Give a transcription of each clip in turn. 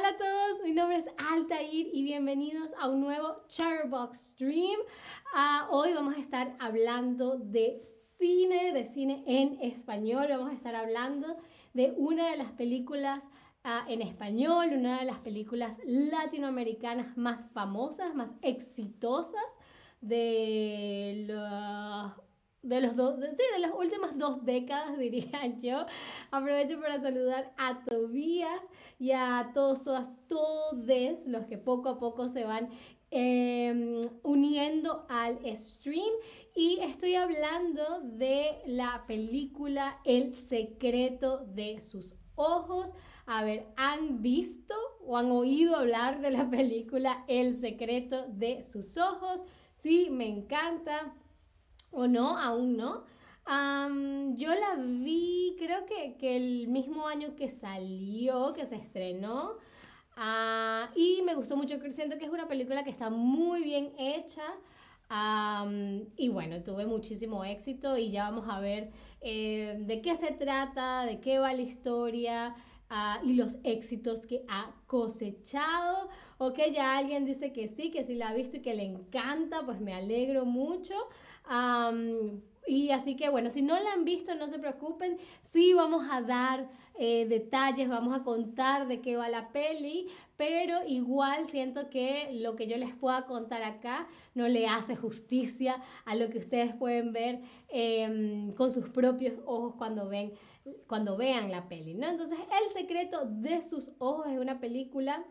Hola a todos, mi nombre es Altair y bienvenidos a un nuevo Chatterbox Stream. Ah, hoy vamos a estar hablando de cine, de cine en español. Vamos a estar hablando de una de las películas ah, en español, una de las películas latinoamericanas más famosas, más exitosas de los de los dos, sí, de las últimas dos décadas, diría yo. Aprovecho para saludar a Tobías y a todos, todas, todes los que poco a poco se van em, uniendo al stream. Y estoy hablando de la película El secreto de sus ojos. A ver, ¿han visto o han oído hablar de la película El secreto de sus ojos? Sí, me encanta o no, aún no. yo la vi, creo que, el mismo año que salió, que se estrenó. Ah, y me gustó mucho, siento que es una película que está muy bien hecha. y bueno, tuve muchísimo éxito y ya vamos a ver eh, de qué se trata, de qué va la historia ah, y los éxitos que ha cosechado. Ok, ya alguien dice que sí, que sí la ha visto y que le encanta, pues me alegro mucho y así que bueno, si no la han visto, no se preocupen, sí vamos a dar eh, detalles, vamos a contar de qué va la peli, pero igual siento que lo que yo les pueda contar acá no le hace justicia a lo que ustedes pueden ver em, con sus propios ojos cuando ven cuando vean la peli, ¿no? Entonces, El secreto de sus ojos es una película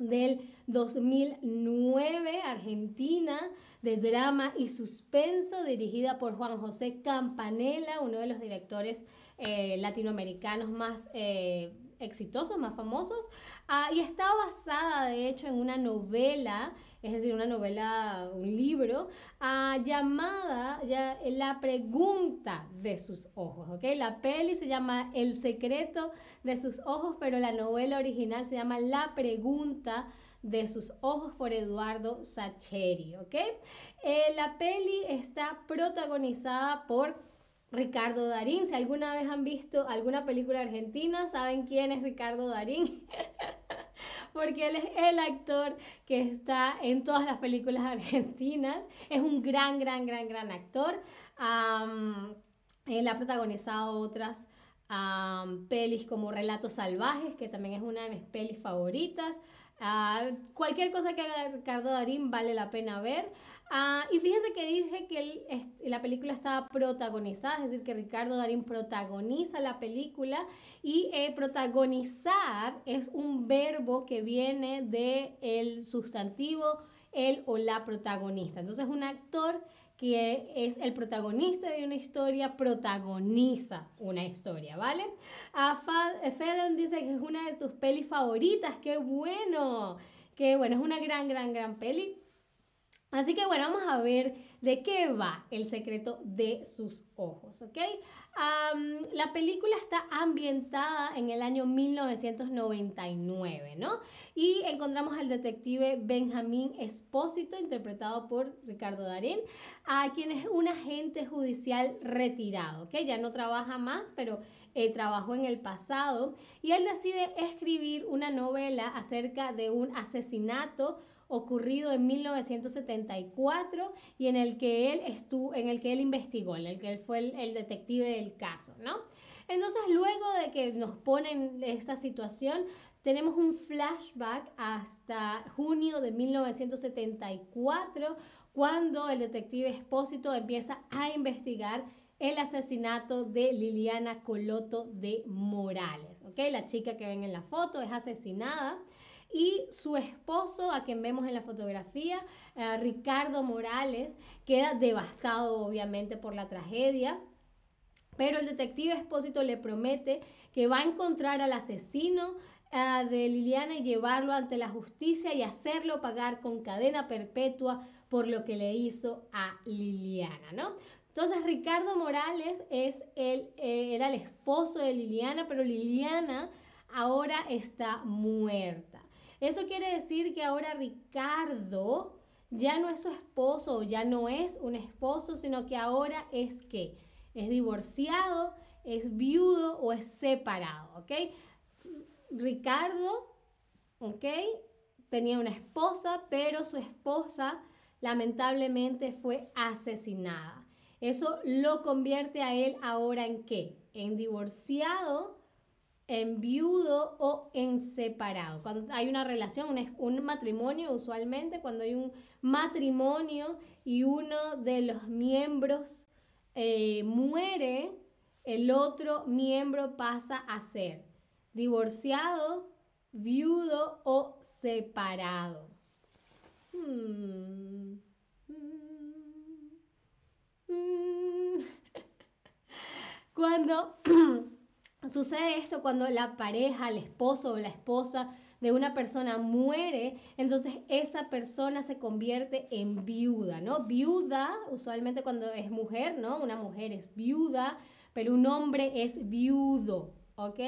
del 2009, Argentina, de drama y suspenso, dirigida por Juan José Campanella, uno de los directores eh, latinoamericanos más eh, exitosos, más famosos, ah, y está basada de hecho en una novela, es decir, una novela, un libro, llamada La pregunta de sus ojos, ¿ok? La peli se llama El secreto de sus ojos, pero la novela original se llama La pregunta de sus ojos por Eduardo Sacheri, ¿ok? Eh, la peli está protagonizada por Ricardo Darín. Si alguna vez han visto alguna película argentina, saben quién es Ricardo Darín. Porque él es el actor que está en todas las películas argentinas. Es un gran, gran, gran, gran actor. él ha protagonizado otras pelis como Relatos Salvajes, que también es una de mis pelis favoritas. Ah, cualquier cosa que haga Ricardo Darín vale la pena ver. Ah, y fíjense que dije que la película estaba protagonizada, es decir, que Ricardo Darín protagoniza la película y eh, protagonizar es un verbo que viene del el sustantivo el o la protagonista. Entonces, un actor que es el protagonista de una historia, protagoniza una historia, ¿vale? A Feden dice que es una de tus pelis favoritas, qué bueno, qué bueno, es una gran, gran, gran peli. Así que bueno, vamos a ver de qué va el secreto de sus ojos, ¿ok? la película está ambientada en el año 1999, ¿no? Y encontramos al detective Benjamín Espósito, interpretado por Ricardo Darín, a quien es un agente judicial retirado, ¿ok? Ya no trabaja más, pero eh, trabajó en el pasado. Y él decide escribir una novela acerca de un asesinato ocurrido en 1974 y en el que él estuvo, en el que él investigó, en el que él fue el, detective del caso, ¿no? Entonces, luego de que nos ponen esta situación, tenemos un flashback hasta junio de 1974, cuando el detective Espósito empieza a investigar el asesinato de Liliana Coloto de Morales. ¿ok? La chica que ven en la foto es asesinada y su esposo, a quien vemos en la fotografía, eh, Ricardo Morales, queda devastado obviamente por la tragedia. Pero el detective Espósito le promete que va a encontrar al asesino eh, de Liliana y llevarlo ante la justicia y hacerlo pagar con cadena perpetua por lo que le hizo a Liliana, ¿no? Entonces Ricardo Morales es el, eh, era el esposo de Liliana, pero Liliana ahora está muerta. Eso quiere decir que ahora Ricardo ya no es su esposo, ya no es un esposo, sino que ahora es que es divorciado, es viudo o es separado, ¿ok? Ricardo ¿ok? Tenía una esposa, pero su esposa lamentablemente fue asesinada. Eso lo convierte a él ahora en qué? En divorciado, en viudo o en separado. Cuando hay una relación, un, matrimonio, usualmente cuando hay un matrimonio y uno de los miembros eh, muere, el otro miembro pasa a ser divorciado, viudo o separado. Hmm. Cuando sucede esto, cuando la pareja, el esposo o la esposa de una persona muere, entonces esa persona se convierte en viuda, ¿no? Viuda, usualmente cuando es mujer, ¿no? Una mujer es viuda, pero un hombre es viudo, ¿ok?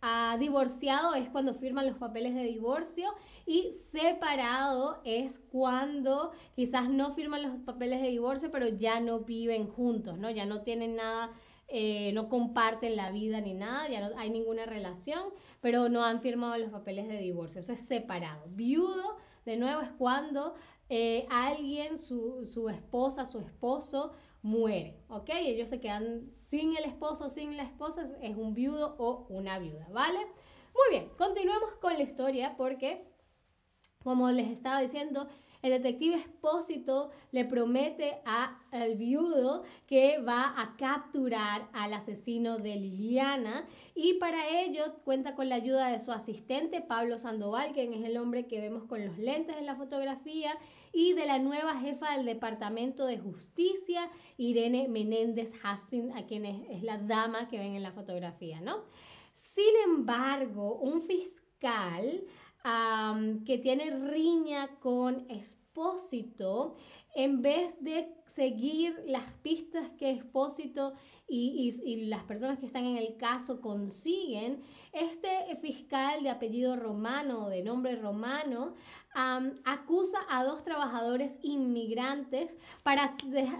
Ah, divorciado es cuando firman los papeles de divorcio y separado es cuando quizás no firman los papeles de divorcio, pero ya no viven juntos, ¿no? Ya no tienen nada, eh, no comparten la vida ni nada, ya no hay ninguna relación, pero no han firmado los papeles de divorcio. Eso es separado. Viudo, de nuevo, es cuando eh, alguien, su, su esposa, su esposo, muere, ¿ok? Ellos se quedan sin el esposo, sin la esposa, es un viudo o una viuda, ¿vale? Muy bien, continuemos con la historia porque como les estaba diciendo, el detective Espósito le promete al viudo que va a capturar al asesino de Liliana y para ello cuenta con la ayuda de su asistente Pablo Sandoval, quien es el hombre que vemos con los lentes en la fotografía, y de la nueva jefa del Departamento de Justicia, Irene Menéndez Hastings, a quien es, la dama que ven en la fotografía, ¿no? Sin embargo, un fiscal que tiene riña con Expósito, en vez de seguir las pistas que Expósito y, las personas que están en el caso consiguen, este fiscal de apellido romano, de nombre romano, acusa a dos trabajadores inmigrantes para,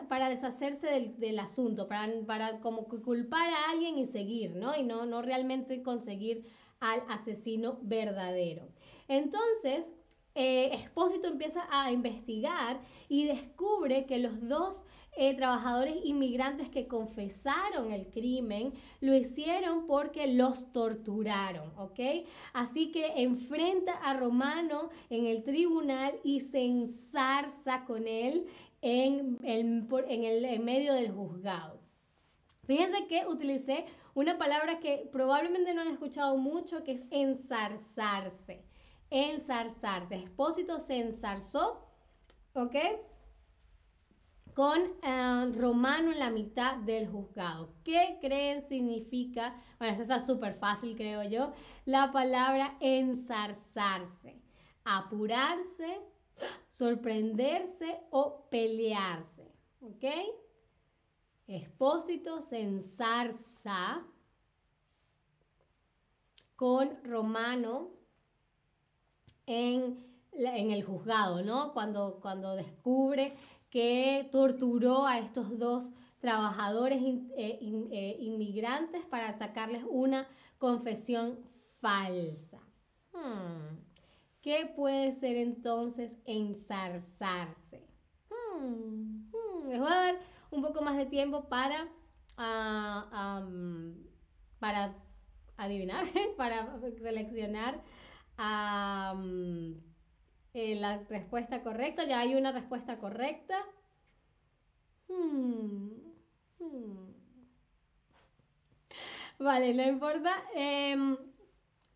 para deshacerse del, del, asunto, para, para como culpar a alguien y seguir, ¿no? Y no, no realmente conseguir al asesino verdadero. Entonces, eh, Expósito empieza a investigar y descubre que los dos eh, trabajadores inmigrantes que confesaron el crimen lo hicieron porque los torturaron, ¿ok? Así que enfrenta a Romano en el tribunal y se ensarza con él en el, medio del juzgado. Fíjense que utilicé una palabra que probablemente no han escuchado mucho, que es ensarzarse ensarzarse. Expósito se ensarzó, ¿ok? Con eh, romano en la mitad del juzgado. ¿Qué creen significa? Bueno, esta está súper fácil, creo yo. La palabra ensarzarse. Apurarse, sorprenderse o pelearse. ¿Ok? Expósito se ensarza con romano en, en el juzgado, ¿no? Cuando, cuando descubre que torturó a estos dos trabajadores eh, eh, inmigrantes para sacarles una confesión falsa. Hmm. ¿Qué puede ser entonces ensarzarse? Hmm, hmm. Les voy a dar un poco más de tiempo para, ah, para adivinar, para seleccionar eh, la respuesta correcta. Ya hay una respuesta correcta. Hmm, hmm. Vale, no importa. Em,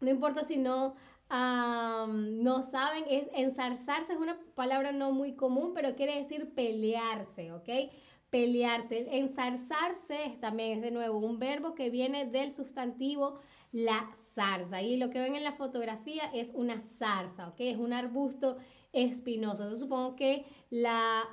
no importa si no, no saben. Es ensarzarse es una palabra no muy común, pero quiere decir pelearse, ¿ok? Pelearse. Ensarzarse también es de nuevo un verbo que viene del sustantivo la zarza. Y lo que ven en la fotografía es una zarza, ¿ok? Es un arbusto espinoso. Entonces supongo que la,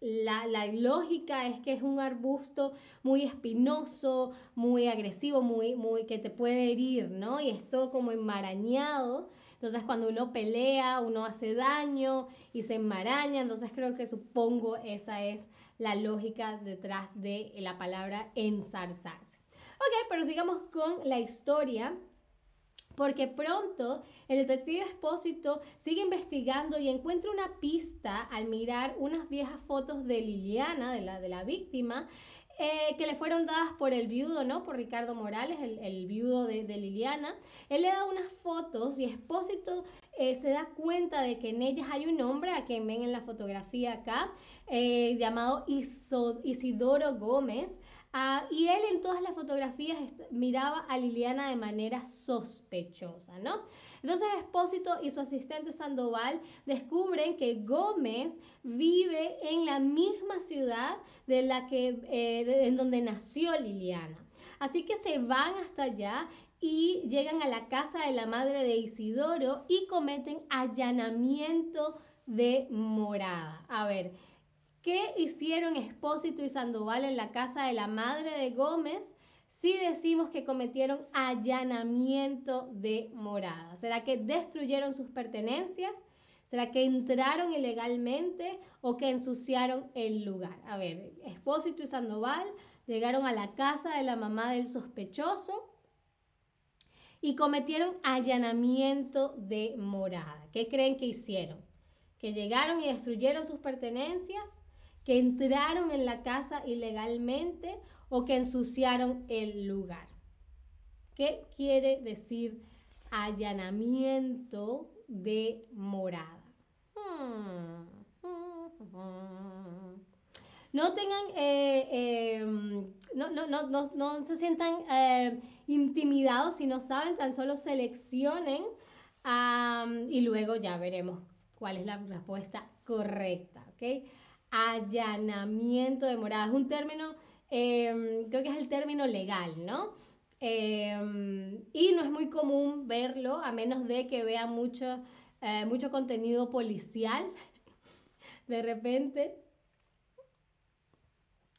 la, lógica es que es un arbusto muy espinoso, muy agresivo, muy, muy, que te puede herir, ¿no? Y es todo como enmarañado. Entonces cuando uno pelea, uno hace daño y se enmaraña. Entonces creo que supongo esa es la lógica detrás de la palabra ensarzarse. Ok, pero sigamos con la historia. porque pronto el detective Espósito sigue investigando y encuentra una pista al mirar unas viejas fotos de Liliana, de la, de la víctima, eh, que le fueron dadas por el viudo, ¿no? Por Ricardo Morales, el, viudo de, Liliana. Él le da unas fotos y Espósito eh, se da cuenta de que en ellas hay un hombre, a quien ven en la fotografía acá, eh, llamado Isidoro Gómez. Ah, y él en todas las fotografías miraba a Liliana de manera sospechosa, ¿no? Entonces Espósito y su asistente Sandoval descubren que Gómez vive en la misma ciudad de la que, eh, en donde nació Liliana. Así que se van hasta allá y llegan a la casa de la madre de Isidoro y cometen allanamiento de morada. A ver, ¿Qué hicieron Espósito y Sandoval en la casa de la madre de Gómez si decimos que cometieron allanamiento de morada? ¿Será que destruyeron sus pertenencias? ¿Será que entraron ilegalmente o que ensuciaron el lugar? A ver, Espósito y Sandoval llegaron a la casa de la mamá del sospechoso y cometieron allanamiento de morada. ¿Qué creen que hicieron? ¿Que llegaron y destruyeron sus pertenencias? Que entraron en la casa ilegalmente o que ensuciaron el lugar. ¿Qué quiere decir allanamiento de morada? Hmm. No tengan, eh, em, no, se sientan eh, intimidados si no saben, tan solo seleccionen y luego ya veremos cuál es la respuesta correcta, ¿ok? Allanamiento de morada. Es un término, em, creo que es el término legal, ¿no? Em, y no es muy común verlo a menos de que vea mucho, eh, mucho contenido policial de repente.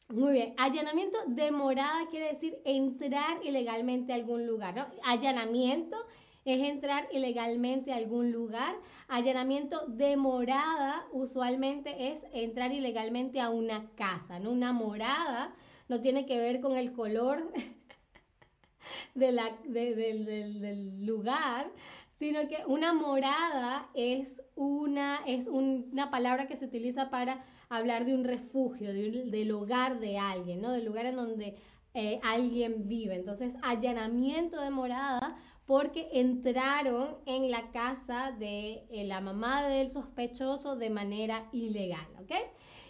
Muy bien, allanamiento de morada quiere decir entrar ilegalmente a algún lugar, ¿no? Allanamiento es entrar ilegalmente a algún lugar. Allanamiento de morada usualmente es entrar ilegalmente a una casa, ¿no? Una morada no tiene que ver con el color de la, del lugar, sino que una morada es una, es una palabra que se utiliza para hablar de un refugio, del hogar de alguien, ¿no? Del lugar en donde eh, alguien vive. Entonces, allanamiento de morada porque entraron en la casa de eh, la mamá del sospechoso de manera ilegal, ¿ok?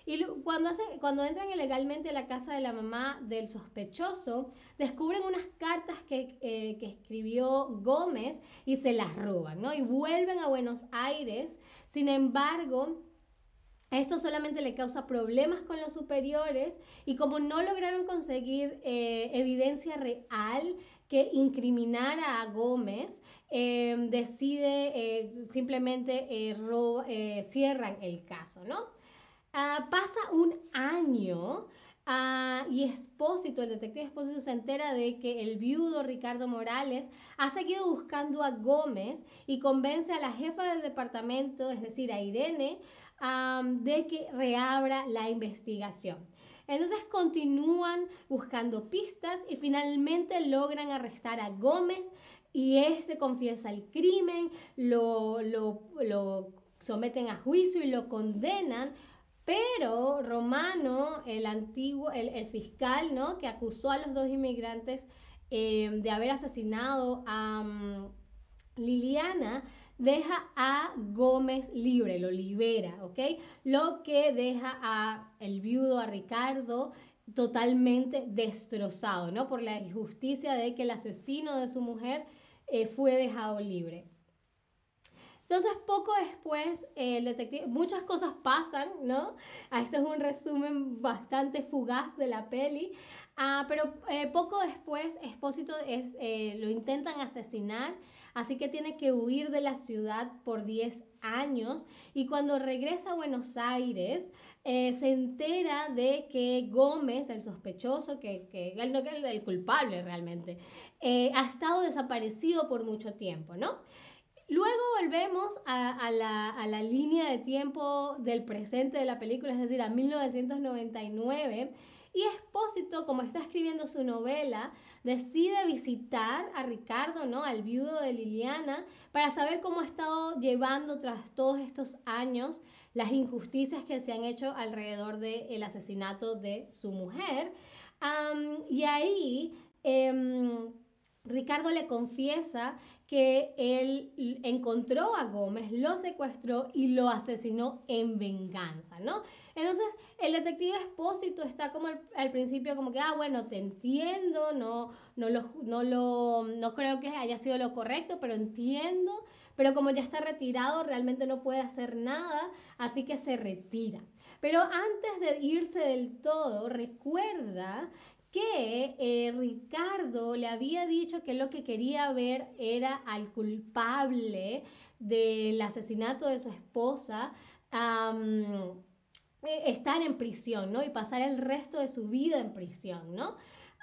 Y cuando, cuando entran ilegalmente a la casa de la mamá del sospechoso, descubren unas cartas que, eh, que, escribió Gómez y se las roban, ¿no? Y vuelven a Buenos Aires. Sin embargo, esto solamente le causa problemas con los superiores y como no lograron conseguir eh, evidencia real que incriminara a Gómez, em, decide eh, simplemente eh, eh, cierran el caso, ¿no? Ah, pasa un año ah, y Espósito, el detective Espósito, se entera de que el viudo Ricardo Morales ha seguido buscando a Gómez y convence a la jefa del departamento, es decir, a Irene, de que reabra la investigación. Entonces continúan buscando pistas y finalmente logran arrestar a Gómez y este confiesa el crimen, lo, lo, someten a juicio y lo condenan, pero Romano, el antiguo, el, fiscal, ¿no? Que acusó a los dos inmigrantes eh, de haber asesinado a mm, Liliana, deja a Gómez libre, lo libera, ¿ok? Lo que deja a el viudo, a Ricardo, totalmente destrozado, ¿no? Por la injusticia de que el asesino de su mujer eh, fue dejado libre. Entonces, poco después, el detective, muchas cosas pasan, ¿no? Ah, esto es un resumen bastante fugaz de la peli, ah, pero eh, poco después, Espósito es, eh, lo intentan asesinar así que tiene que huir de la ciudad por 10 años y cuando regresa a Buenos Aires eh, se entera de que Gómez, el sospechoso, que, que el, el culpable realmente, eh, ha estado desaparecido por mucho tiempo, ¿no? Luego volvemos a, la, a, la, línea de tiempo del presente de la película, es decir, a 1999, Y Espósito, como está escribiendo su novela, decide visitar a Ricardo, ¿no? Al viudo de Liliana, para saber cómo ha estado llevando tras todos estos años las injusticias que se han hecho alrededor del asesinato de su mujer. y ahí em, Ricardo le confiesa que él encontró a Gómez, lo secuestró y lo asesinó en venganza, ¿no? Entonces, el detective Espósito está como al, principio como que, ah, bueno, te entiendo, no, no, lo, no, lo, no creo que haya sido lo correcto, pero entiendo, pero como ya está retirado, realmente no puede hacer nada, así que se retira. Pero antes de irse del todo, recuerda que eh, Ricardo le había dicho que lo que quería ver era al culpable del asesinato de su esposa. Eh, estar en prisión, ¿no? Y pasar el resto de su vida en prisión, ¿no?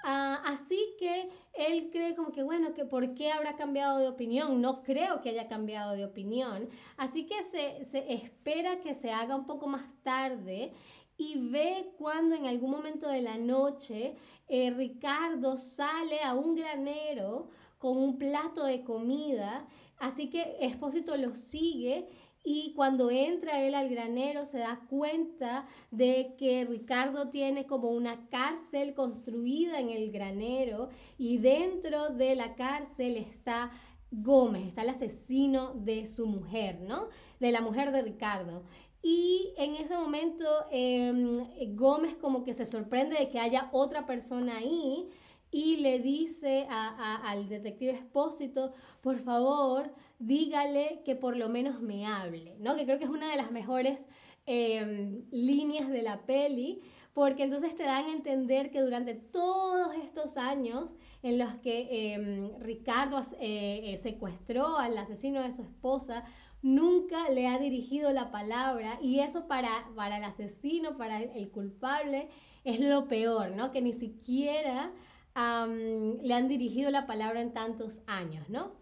Ah, así que él cree como que, bueno, que ¿por qué habrá cambiado de opinión? No creo que haya cambiado de opinión. Así que se, se espera que se haga un poco más tarde y ve cuando en algún momento de la noche eh, Ricardo sale a un granero con un plato de comida, así que Espósito lo sigue y cuando entra él al granero se da cuenta de que Ricardo tiene como una cárcel construida en el granero y dentro de la cárcel está Gómez, está el asesino de su mujer, ¿no? De la mujer de Ricardo. Y en ese momento em, Gómez como que se sorprende de que haya otra persona ahí y le dice al detective Espósito, por favor, dígale que por lo menos me hable, ¿no? Que creo que es una de las mejores em, líneas de la peli, porque entonces te dan a entender que durante todos estos años en los que em, Ricardo eh, eh, secuestró al asesino de su esposa, nunca le ha dirigido la palabra y eso para, para el asesino, para el culpable, es lo peor, ¿no? Que ni siquiera le han dirigido la palabra en tantos años, ¿no?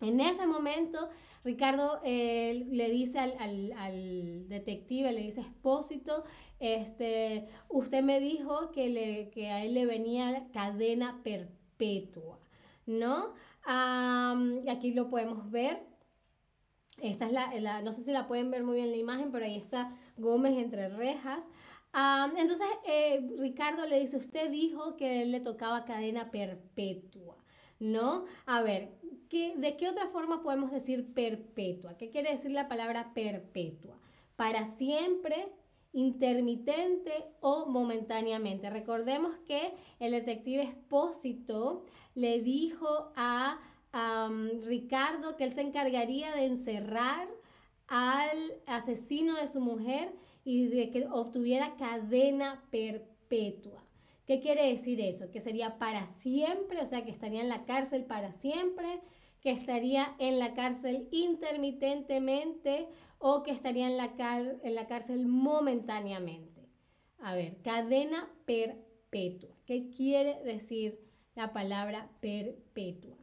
En ese momento, Ricardo eh, le dice al, detective, le dice expósito, este, usted me dijo que, le, que a él le venía cadena perpetua, ¿no? aquí lo podemos ver esta es la, no sé si la pueden ver muy bien en la imagen, pero ahí está Gómez entre rejas. entonces, eh, Ricardo le dice, usted dijo que él le tocaba cadena perpetua, ¿no? A ver, ¿qué, ¿de qué otra forma podemos decir perpetua? ¿Qué quiere decir la palabra perpetua? Para siempre, intermitente o momentáneamente. Recordemos que el detective Espósito le dijo a Ricardo que él se encargaría de encerrar al asesino de su mujer y de que obtuviera cadena perpetua. ¿Qué quiere decir eso? Que sería para siempre, o sea, que estaría en la cárcel para siempre, que estaría en la cárcel intermitentemente o que estaría en la, en la cárcel momentáneamente. A ver, cadena perpetua. ¿Qué quiere decir la palabra perpetua?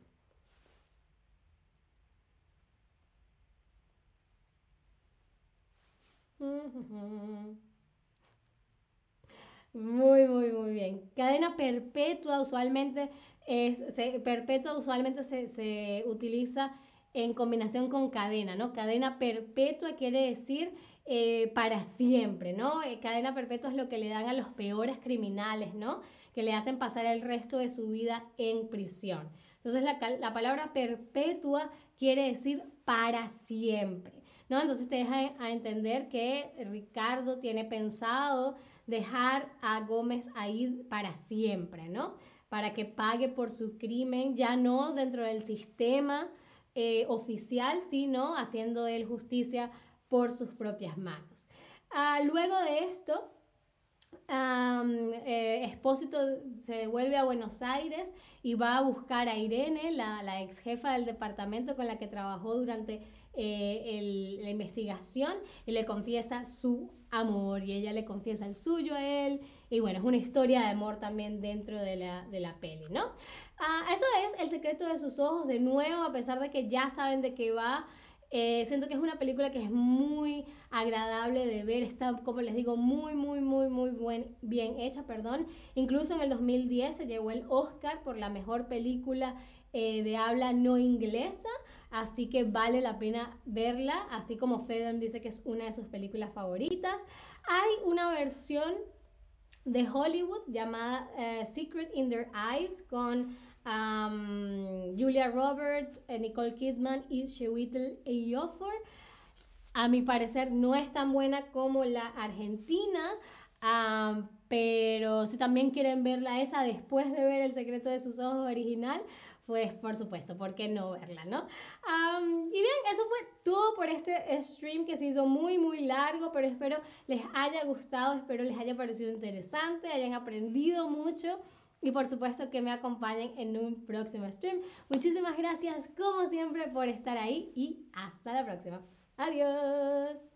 Muy, muy, muy bien. Cadena perpetua usualmente es, perpetua usualmente se, utiliza en combinación con cadena, ¿no? Cadena perpetua quiere decir eh, para siempre, ¿no? Eh, cadena perpetua es lo que le dan a los peores criminales, ¿no? Que le hacen pasar el resto de su vida en prisión. Entonces la, la palabra perpetua quiere decir para siempre. Entonces te deja a entender que Ricardo tiene pensado dejar a Gómez ahí para siempre, ¿no? Para que pague por su crimen, ya no dentro del sistema eh, oficial, sino haciendo él justicia por sus propias manos. Ah, luego de esto, eh, Espósito se devuelve a Buenos Aires y va a buscar a Irene, la, la ex jefa del departamento con la que trabajó durante eh, la investigación y le confiesa su amor y ella le confiesa el suyo a él. Y bueno, es una historia de amor también dentro de la, de la peli, ¿no? Ah, eso es El secreto de sus ojos, de nuevo, a pesar de que ya saben de qué va. Eh, siento que es una película que es muy agradable de ver, está, como les digo, muy, muy, muy, muy buen, bien hecha, perdón. Incluso en el 2010 se llevó el Oscar por la mejor película eh, de habla no inglesa, así que vale la pena verla, así como Fedon dice que es una de sus películas favoritas. Hay una versión de Hollywood llamada eh, Secret in Their Eyes con Julia Roberts, eh, Nicole Kidman y Chiwetel Ejiofor. A mi parecer no es tan buena como la argentina, pero si también quieren verla esa después de ver El secreto de sus ojos original, pues por supuesto, ¿por qué no verla, no? y bien, eso fue todo por este stream que se hizo muy, muy largo, pero espero les haya gustado, espero les haya parecido interesante, hayan aprendido mucho y por supuesto que me acompañen en un próximo stream. Muchísimas gracias como siempre por estar ahí y hasta la próxima. Adiós.